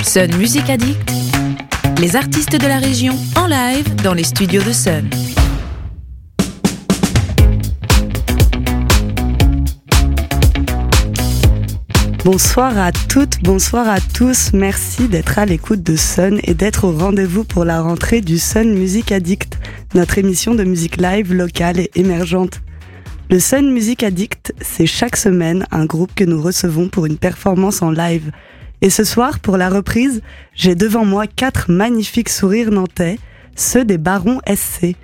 Sun Music Addict, les artistes de la région en live dans les studios de Sun. Bonsoir à toutes, bonsoir à tous. Merci d'être à l'écoute de Sun et d'être au rendez-vous pour la rentrée du Sun Music Addict, notre émission de musique live locale et émergente. Le Sun Music Addict, c'est chaque semaine un groupe que nous recevons pour une performance en live. Et ce soir, pour la reprise, j'ai devant moi quatre magnifiques sourires nantais, ceux des Barons SC.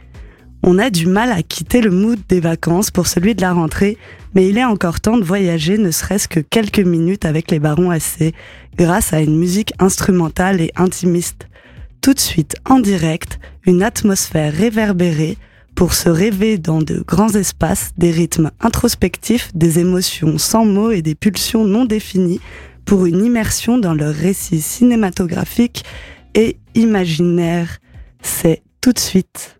On a du mal à quitter le mood des vacances pour celui de la rentrée, mais il est encore temps de voyager ne serait-ce que quelques minutes avec les Barons SC, grâce à une musique instrumentale et intimiste. Tout de suite, en direct, une atmosphère réverbérée pour se rêver dans de grands espaces, des rythmes introspectifs, des émotions sans mots et des pulsions non définies, pour une immersion dans leur récit cinématographique et imaginaire. C'est tout de suite.